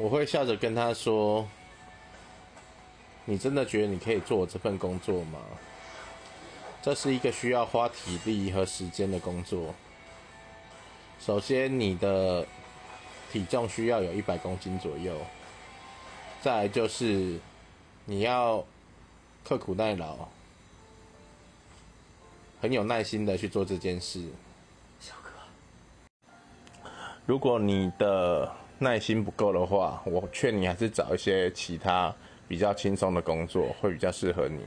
我会笑着跟他说：“你真的觉得你可以做我这份工作吗？这是一个需要花体力和时间的工作。首先，你的体重需要有一百公斤左右，再来就是你要刻苦耐劳，很有耐心的去做这件事。小哥，如果你的耐心不够的话，我劝你还是找一些其他比较轻松的工作，会比较适合你。